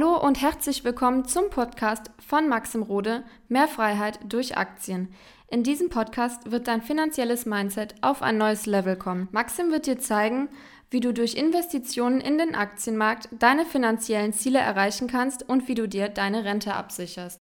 Hallo und herzlich willkommen zum Podcast von Maxim Rode Mehr Freiheit durch Aktien. In diesem Podcast wird dein finanzielles Mindset auf ein neues Level kommen. Maxim wird dir zeigen, wie du durch Investitionen in den Aktienmarkt deine finanziellen Ziele erreichen kannst und wie du dir deine Rente absicherst.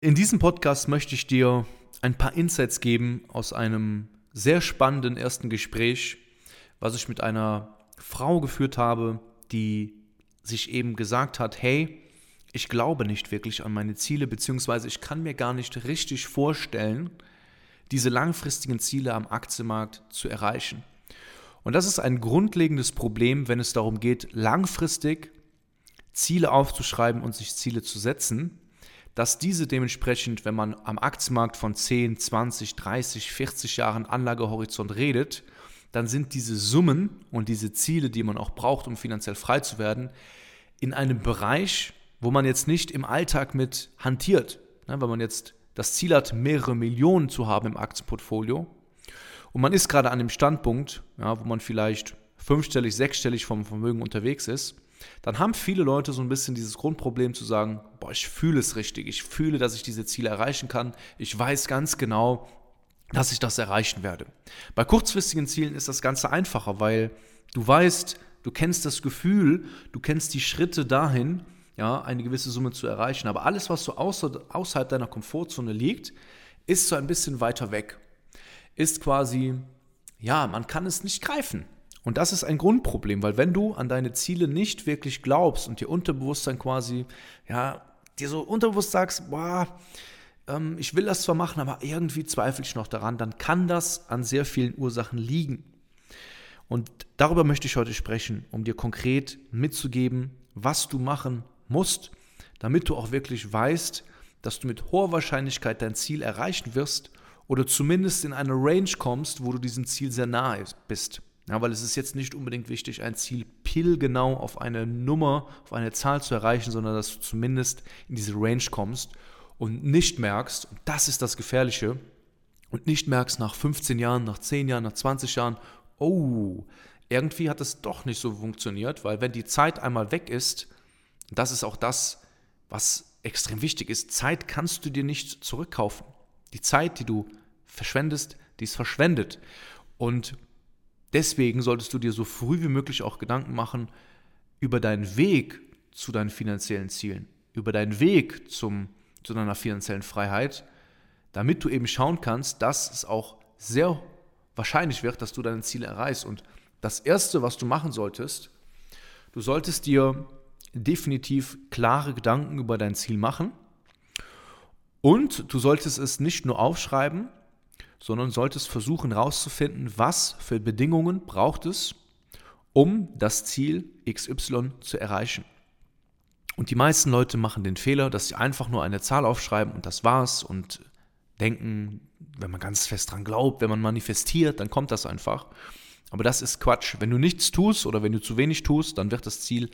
In diesem Podcast möchte ich dir ein paar Insights geben aus einem sehr spannenden ersten Gespräch, was ich mit einer Frau geführt habe, die sich eben gesagt hat, hey, ich glaube nicht wirklich an meine Ziele, beziehungsweise ich kann mir gar nicht richtig vorstellen, diese langfristigen Ziele am Aktienmarkt zu erreichen. Und das ist ein grundlegendes Problem, wenn es darum geht, langfristig Ziele aufzuschreiben und sich Ziele zu setzen, dass diese dementsprechend, wenn man am Aktienmarkt von 10, 20, 30, 40 Jahren Anlagehorizont redet, dann sind diese Summen und diese Ziele, die man auch braucht, um finanziell frei zu werden, in einem Bereich, wo man jetzt nicht im Alltag mit hantiert. Ne, wenn man jetzt das Ziel hat, mehrere Millionen zu haben im Aktienportfolio und man ist gerade an dem Standpunkt, ja, wo man vielleicht fünfstellig, sechsstellig vom Vermögen unterwegs ist, dann haben viele Leute so ein bisschen dieses Grundproblem zu sagen, boah, ich fühle es richtig, ich fühle, dass ich diese Ziele erreichen kann, ich weiß ganz genau, dass ich das erreichen werde. Bei kurzfristigen Zielen ist das Ganze einfacher, weil du weißt, du kennst das Gefühl, du kennst die Schritte dahin, ja, eine gewisse Summe zu erreichen. Aber alles, was so außer, außerhalb deiner Komfortzone liegt, ist so ein bisschen weiter weg. Ist quasi, ja, man kann es nicht greifen. Und das ist ein Grundproblem, weil wenn du an deine Ziele nicht wirklich glaubst und dir Unterbewusstsein quasi, ja, dir so unterbewusst sagst, boah, ähm, ich will das zwar machen, aber irgendwie zweifle ich noch daran, dann kann das an sehr vielen Ursachen liegen. Und darüber möchte ich heute sprechen, um dir konkret mitzugeben, was du machen musst, damit du auch wirklich weißt, dass du mit hoher Wahrscheinlichkeit dein Ziel erreichen wirst oder zumindest in eine Range kommst, wo du diesem Ziel sehr nahe bist. Ja, weil es ist jetzt nicht unbedingt wichtig, ein Ziel pillgenau auf eine Nummer, auf eine Zahl zu erreichen, sondern dass du zumindest in diese Range kommst und nicht merkst, und das ist das Gefährliche, und nicht merkst nach 15 Jahren, nach 10 Jahren, nach 20 Jahren, oh, irgendwie hat es doch nicht so funktioniert, weil wenn die Zeit einmal weg ist, das ist auch das, was extrem wichtig ist, Zeit kannst du dir nicht zurückkaufen. Die Zeit, die du verschwendest, die ist verschwendet. Und deswegen solltest du dir so früh wie möglich auch Gedanken machen über deinen Weg zu deinen finanziellen Zielen, über deinen Weg zum zu deiner finanziellen Freiheit, damit du eben schauen kannst, dass es auch sehr wahrscheinlich wird, dass du deine Ziele erreichst. Und das Erste, was du machen solltest, du solltest dir definitiv klare Gedanken über dein Ziel machen und du solltest es nicht nur aufschreiben, sondern solltest versuchen herauszufinden, was für Bedingungen braucht es, um das Ziel XY zu erreichen. Und die meisten Leute machen den Fehler, dass sie einfach nur eine Zahl aufschreiben und das war's und denken, wenn man ganz fest dran glaubt, wenn man manifestiert, dann kommt das einfach. Aber das ist Quatsch. Wenn du nichts tust oder wenn du zu wenig tust, dann wird das Ziel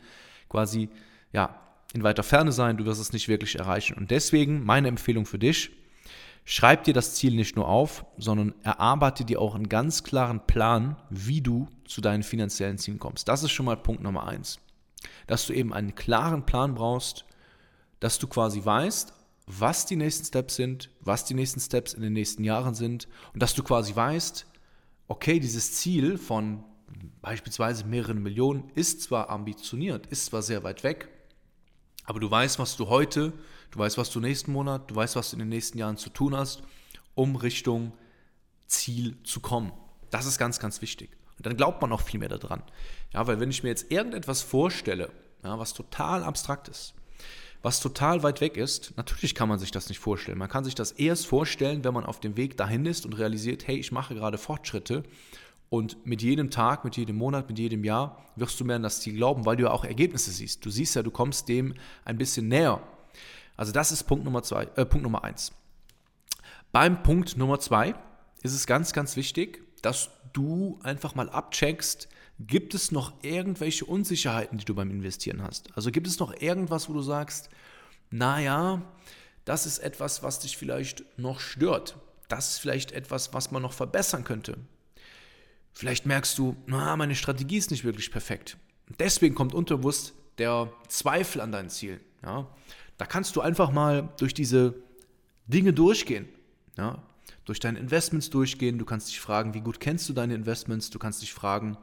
quasi ja, in weiter Ferne sein, du wirst es nicht wirklich erreichen. Und deswegen meine Empfehlung für dich, schreib dir das Ziel nicht nur auf, sondern erarbeite dir auch einen ganz klaren Plan, wie du zu deinen finanziellen Zielen kommst. Das ist schon mal Punkt Nummer eins dass du eben einen klaren Plan brauchst, dass du quasi weißt, was die nächsten Steps sind, was die nächsten Steps in den nächsten Jahren sind und dass du quasi weißt, okay, dieses Ziel von beispielsweise mehreren Millionen ist zwar ambitioniert, ist zwar sehr weit weg, aber du weißt, was du heute, du weißt, was du nächsten Monat, du weißt, was du in den nächsten Jahren zu tun hast, um Richtung Ziel zu kommen. Das ist ganz, ganz wichtig. Und dann glaubt man auch viel mehr daran. Ja, weil wenn ich mir jetzt irgendetwas vorstelle, ja, was total abstrakt ist, was total weit weg ist, natürlich kann man sich das nicht vorstellen. Man kann sich das erst vorstellen, wenn man auf dem Weg dahin ist und realisiert, hey, ich mache gerade Fortschritte. Und mit jedem Tag, mit jedem Monat, mit jedem Jahr wirst du mehr an das Ziel glauben, weil du ja auch Ergebnisse siehst. Du siehst ja, du kommst dem ein bisschen näher. Also das ist Punkt Nummer zwei, äh, Punkt Nummer eins. Beim Punkt Nummer zwei ist es ganz, ganz wichtig, dass du einfach mal abcheckst, gibt es noch irgendwelche Unsicherheiten, die du beim Investieren hast? Also gibt es noch irgendwas, wo du sagst, naja, das ist etwas, was dich vielleicht noch stört. Das ist vielleicht etwas, was man noch verbessern könnte. Vielleicht merkst du, na, meine Strategie ist nicht wirklich perfekt. Deswegen kommt unterbewusst der Zweifel an deinen Zielen. Ja? Da kannst du einfach mal durch diese Dinge durchgehen. Ja? Durch deine Investments durchgehen. Du kannst dich fragen, wie gut kennst du deine Investments? Du kannst dich fragen,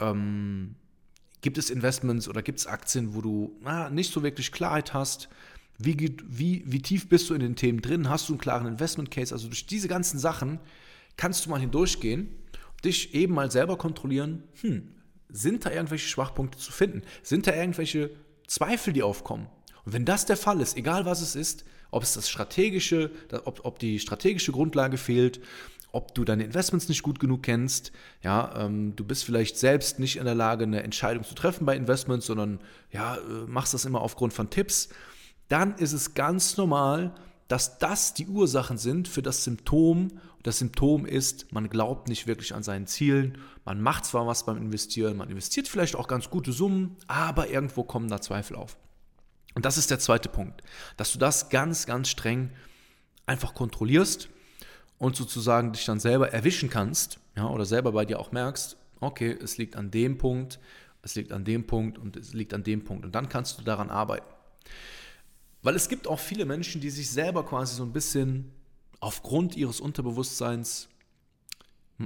ähm, gibt es Investments oder gibt es Aktien, wo du na, nicht so wirklich Klarheit hast? Wie, wie, wie tief bist du in den Themen drin? Hast du einen klaren Investment Case? Also durch diese ganzen Sachen kannst du mal hindurchgehen, dich eben mal selber kontrollieren, hm, sind da irgendwelche Schwachpunkte zu finden? Sind da irgendwelche Zweifel, die aufkommen? Und wenn das der Fall ist, egal was es ist, ob es das strategische, ob, ob die strategische Grundlage fehlt, ob du deine Investments nicht gut genug kennst, ja, ähm, du bist vielleicht selbst nicht in der Lage, eine Entscheidung zu treffen bei Investments, sondern ja, äh, machst das immer aufgrund von Tipps, dann ist es ganz normal, dass das die Ursachen sind für das Symptom. Das Symptom ist, man glaubt nicht wirklich an seinen Zielen, man macht zwar was beim Investieren, man investiert vielleicht auch ganz gute Summen, aber irgendwo kommen da Zweifel auf. Und das ist der zweite Punkt, dass du das ganz, ganz streng einfach kontrollierst und sozusagen dich dann selber erwischen kannst, ja, oder selber bei dir auch merkst, okay, es liegt an dem Punkt, es liegt an dem Punkt und es liegt an dem Punkt. Und dann kannst du daran arbeiten. Weil es gibt auch viele Menschen, die sich selber quasi so ein bisschen aufgrund ihres Unterbewusstseins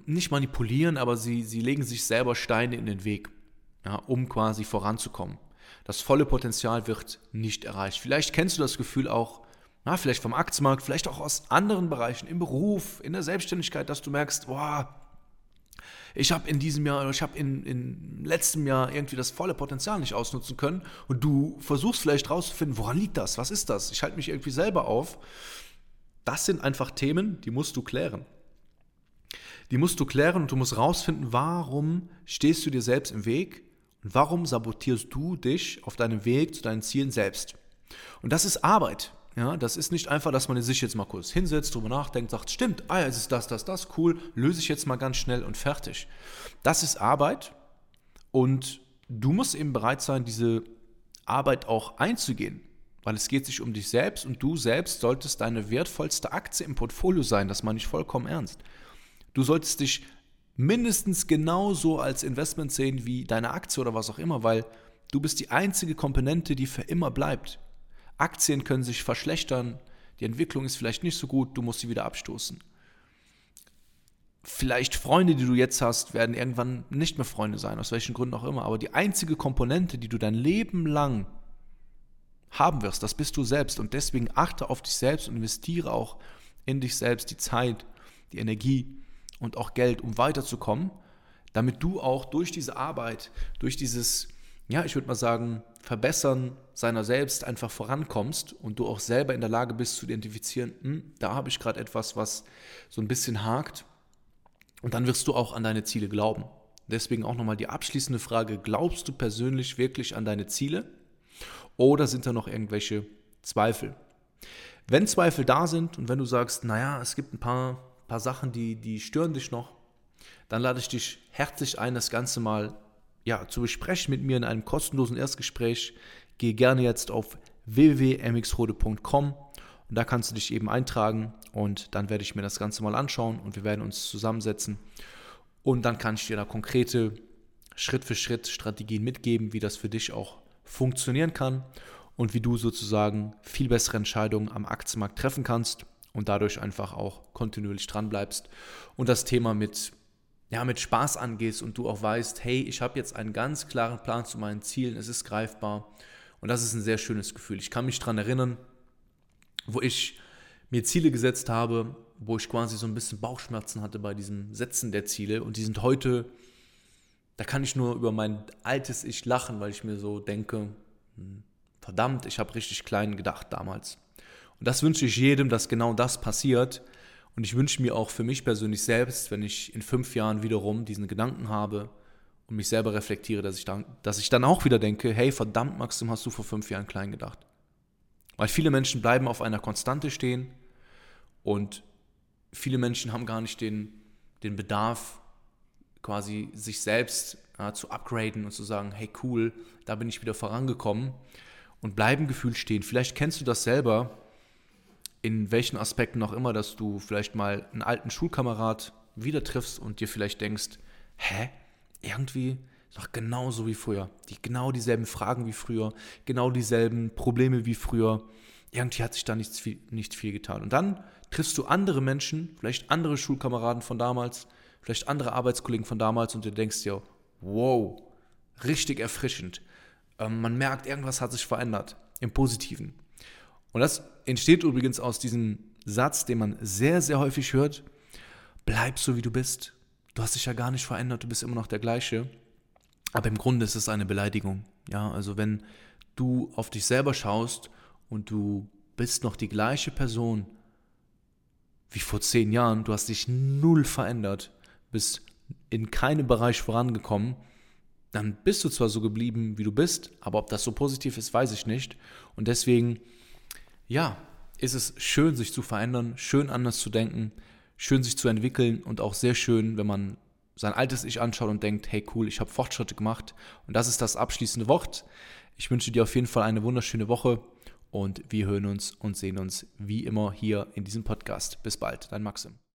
nicht manipulieren, aber sie, sie legen sich selber Steine in den Weg, ja, um quasi voranzukommen. Das volle Potenzial wird nicht erreicht. Vielleicht kennst du das Gefühl auch, na, vielleicht vom Aktienmarkt, vielleicht auch aus anderen Bereichen, im Beruf, in der Selbstständigkeit, dass du merkst, boah, ich habe in diesem Jahr, ich habe in, in letztem Jahr irgendwie das volle Potenzial nicht ausnutzen können und du versuchst vielleicht rauszufinden, woran liegt das, was ist das, ich halte mich irgendwie selber auf. Das sind einfach Themen, die musst du klären. Die musst du klären und du musst rausfinden, warum stehst du dir selbst im Weg warum sabotierst du dich auf deinem Weg zu deinen Zielen selbst. Und das ist Arbeit. Ja, das ist nicht einfach, dass man sich jetzt mal kurz hinsetzt, drüber nachdenkt, sagt, stimmt, ah es ist das, das, das, cool, löse ich jetzt mal ganz schnell und fertig. Das ist Arbeit und du musst eben bereit sein, diese Arbeit auch einzugehen, weil es geht sich um dich selbst und du selbst solltest deine wertvollste Aktie im Portfolio sein, das meine ich vollkommen ernst. Du solltest dich mindestens genauso als Investment sehen wie deine Aktie oder was auch immer, weil du bist die einzige Komponente, die für immer bleibt. Aktien können sich verschlechtern, die Entwicklung ist vielleicht nicht so gut, du musst sie wieder abstoßen. Vielleicht Freunde, die du jetzt hast, werden irgendwann nicht mehr Freunde sein, aus welchen Gründen auch immer. Aber die einzige Komponente, die du dein Leben lang haben wirst, das bist du selbst. Und deswegen achte auf dich selbst und investiere auch in dich selbst die Zeit, die Energie und auch Geld, um weiterzukommen, damit du auch durch diese Arbeit, durch dieses ja, ich würde mal sagen, Verbessern seiner selbst einfach vorankommst und du auch selber in der Lage bist zu identifizieren, hm, da habe ich gerade etwas, was so ein bisschen hakt. Und dann wirst du auch an deine Ziele glauben. Deswegen auch nochmal die abschließende Frage, glaubst du persönlich wirklich an deine Ziele oder sind da noch irgendwelche Zweifel? Wenn Zweifel da sind und wenn du sagst, naja, es gibt ein paar, paar Sachen, die, die stören dich noch, dann lade ich dich herzlich ein, das Ganze mal ja, zu besprechen mit mir in einem kostenlosen Erstgespräch, geh gerne jetzt auf www.mxrode.com und da kannst du dich eben eintragen und dann werde ich mir das Ganze mal anschauen und wir werden uns zusammensetzen und dann kann ich dir da konkrete Schritt für Schritt Strategien mitgeben, wie das für dich auch funktionieren kann und wie du sozusagen viel bessere Entscheidungen am Aktienmarkt treffen kannst und dadurch einfach auch kontinuierlich dran bleibst und das Thema mit ja, mit Spaß angehst und du auch weißt, hey, ich habe jetzt einen ganz klaren Plan zu meinen Zielen, es ist greifbar und das ist ein sehr schönes Gefühl. Ich kann mich daran erinnern, wo ich mir Ziele gesetzt habe, wo ich quasi so ein bisschen Bauchschmerzen hatte bei diesem Setzen der Ziele und die sind heute, da kann ich nur über mein altes Ich lachen, weil ich mir so denke, hm, verdammt, ich habe richtig klein gedacht damals. Und das wünsche ich jedem, dass genau das passiert, und ich wünsche mir auch für mich persönlich selbst, wenn ich in fünf Jahren wiederum diesen Gedanken habe und mich selber reflektiere, dass ich dann, dass ich dann auch wieder denke, hey, verdammt, Maxim, hast du vor fünf Jahren klein gedacht. Weil viele Menschen bleiben auf einer Konstante stehen und viele Menschen haben gar nicht den, den Bedarf, quasi sich selbst ja, zu upgraden und zu sagen, hey cool, da bin ich wieder vorangekommen und bleiben gefühlt stehen. Vielleicht kennst du das selber, in welchen Aspekten auch immer, dass du vielleicht mal einen alten Schulkamerad wieder triffst und dir vielleicht denkst, hä, irgendwie, noch genauso wie früher. Die genau dieselben Fragen wie früher, genau dieselben Probleme wie früher. Irgendwie hat sich da nichts viel, nicht viel getan. Und dann triffst du andere Menschen, vielleicht andere Schulkameraden von damals, vielleicht andere Arbeitskollegen von damals und du denkst dir, wow, richtig erfrischend. Ähm, man merkt, irgendwas hat sich verändert im Positiven. Und das entsteht übrigens aus diesem Satz, den man sehr, sehr häufig hört, bleib so wie du bist. Du hast dich ja gar nicht verändert, du bist immer noch der gleiche. Aber im Grunde ist es eine Beleidigung. Ja, also wenn du auf dich selber schaust und du bist noch die gleiche Person wie vor zehn Jahren, du hast dich null verändert, bist in keinem Bereich vorangekommen, dann bist du zwar so geblieben, wie du bist, aber ob das so positiv ist, weiß ich nicht. Und deswegen, ja, ist es schön, sich zu verändern, schön anders zu denken, schön sich zu entwickeln und auch sehr schön, wenn man sein altes Ich anschaut und denkt, hey cool, ich habe Fortschritte gemacht. Und das ist das abschließende Wort. Ich wünsche dir auf jeden Fall eine wunderschöne Woche und wir hören uns und sehen uns wie immer hier in diesem Podcast. Bis bald, dein Maxim.